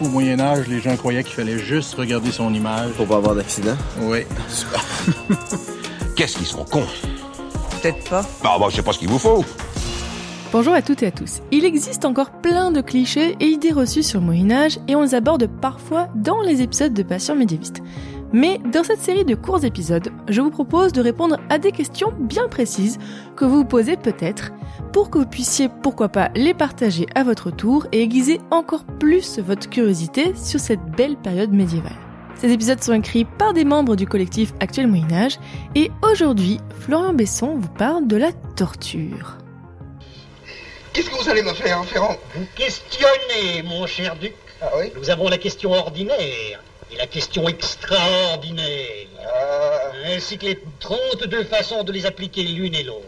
Au Moyen Âge, les gens croyaient qu'il fallait juste regarder son image. Pour pas avoir d'accident. Oui. Qu'est-ce qu'ils sont cons? Peut-être pas. Bah, bah, je sais pas ce qu'il vous faut. Bonjour à toutes et à tous. Il existe encore plein de clichés et idées reçues sur le Moyen Âge et on les aborde parfois dans les épisodes de Patients médiévistes. Mais dans cette série de courts épisodes, je vous propose de répondre à des questions bien précises que vous vous posez peut-être pour que vous puissiez pourquoi pas les partager à votre tour et aiguiser encore plus votre curiosité sur cette belle période médiévale. Ces épisodes sont écrits par des membres du collectif Actuel Moyen Âge et aujourd'hui, Florian Besson vous parle de la torture. Qu'est-ce que vous allez me faire, Ferrand? Vous questionnez, mon cher duc. Ah oui? Nous avons la question ordinaire et la question extraordinaire, Ah, ainsi que les 32 façons de les appliquer l'une et l'autre.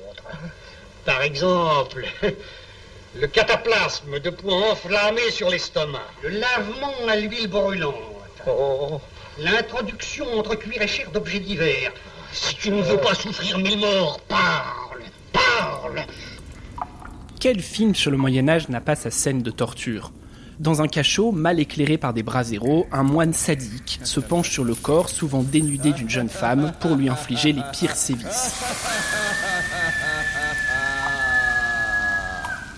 Par exemple, le cataplasme de points enflammés sur l'estomac, le lavement à l'huile brûlante, oh, l'introduction entre cuir et chair d'objets divers. Si tu ne veux pas souffrir mille morts, parle, parle. Quel film sur le Moyen Âge n'a pas sa scène de torture? Dans un cachot, mal éclairé par des braséros, un moine sadique se penche sur le corps souvent dénudé d'une jeune femme pour lui infliger les pires sévices.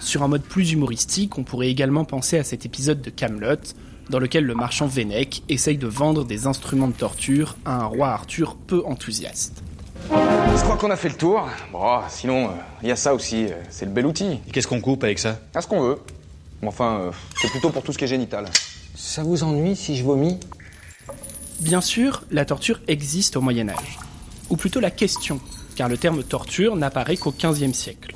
Sur un mode plus humoristique, on pourrait également penser à cet épisode de Camelot, dans lequel le marchand Vennec essaye de vendre des instruments de torture à un roi Arthur peu enthousiaste. Je crois qu'on a fait le tour. Bon, sinon, il y a ça aussi, euh, c'est le bel outil. Et qu'est-ce qu'on coupe avec ça? À ce qu'on veut. Mais Enfin, euh, c'est plutôt pour tout ce qui est génital. Ça vous ennuie si je vomis? Bien sûr, la torture existe au Moyen Âge. Ou plutôt la question, car le terme torture n'apparaît qu'au XVe siècle.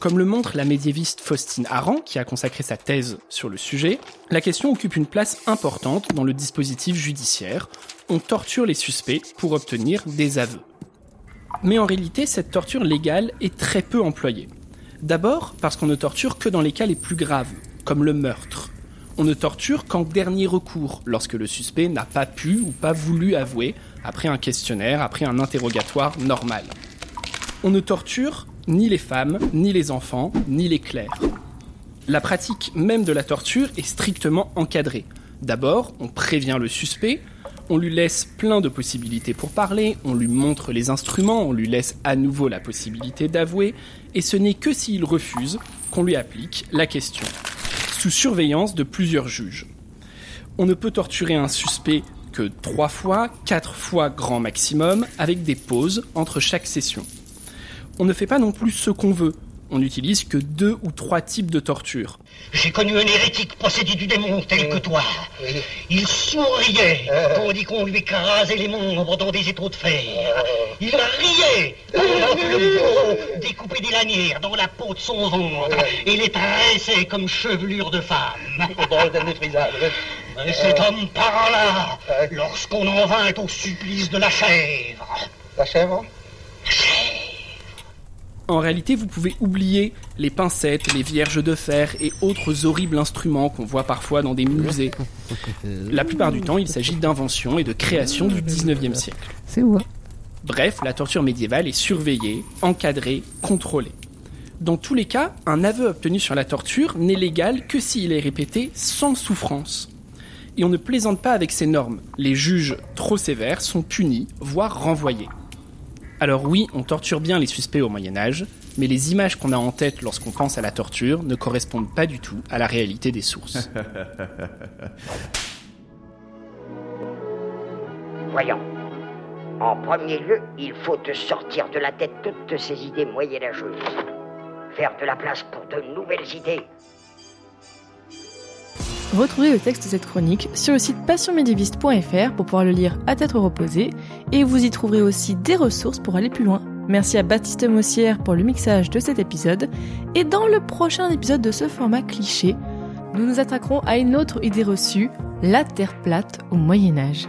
Comme le montre la médiéviste Faustine Aran, qui a consacré sa thèse sur le sujet, la question occupe une place importante dans le dispositif judiciaire. On torture les suspects pour obtenir des aveux. Mais en réalité, cette torture légale est très peu employée. D'abord parce qu'on ne torture que dans les cas les plus graves, comme le meurtre. On ne torture qu'en dernier recours, lorsque le suspect n'a pas pu ou pas voulu avouer, après un questionnaire, après un interrogatoire normal. On ne torture ni les femmes, ni les enfants, ni les clercs. La pratique même de la torture est strictement encadrée. D'abord, on prévient le suspect, on lui laisse plein de possibilités pour parler, on lui montre les instruments, on lui laisse à nouveau la possibilité d'avouer, et ce n'est que s'il refuse qu'on lui applique la question, sous surveillance de plusieurs juges. On ne peut torturer un suspect que trois fois, quatre fois grand maximum, avec des pauses entre chaque session. On ne fait pas non plus ce qu'on veut. On n'utilise que deux ou trois types de torture. J'ai connu un hérétique possédé du démon tel que toi. Il souriait tandis qu'on lui écrasait les membres dans des étaux de fer. Il riait pendant que le bourreau découpait des lanières dans la peau de son ventre et les tressait comme chevelure de femme. Et cet homme parla lorsqu'on en vint au supplice de la chèvre. la chèvre? En réalité, vous pouvez oublier les pincettes, les vierges de fer et autres horribles instruments qu'on voit parfois dans des musées. La plupart du temps, il s'agit d'inventions et de créations du 19e siècle. C'est moi. Bref, la torture médiévale est surveillée, encadrée, contrôlée. Dans tous les cas, un aveu obtenu sur la torture n'est légal que s'il est répété sans souffrance. Et on ne plaisante pas avec ces normes. Les juges trop sévères sont punis, voire renvoyés. Alors oui, on torture bien les suspects au Moyen Âge, mais les images qu'on a en tête lorsqu'on pense à la torture ne correspondent pas du tout à la réalité des sources. Voyons. En premier lieu, il faut te sortir de la tête toutes ces idées moyenâgeuses. Faire de la place pour de nouvelles idées. Retrouvez le texte de cette chronique sur le site passionmédiéviste.fr pour pouvoir le lire à tête reposée et vous y trouverez aussi des ressources pour aller plus loin. Merci à Baptiste Mossière pour le mixage de cet épisode et dans le prochain épisode de ce format cliché, nous nous attaquerons à une autre idée reçue, la Terre plate au Moyen Âge.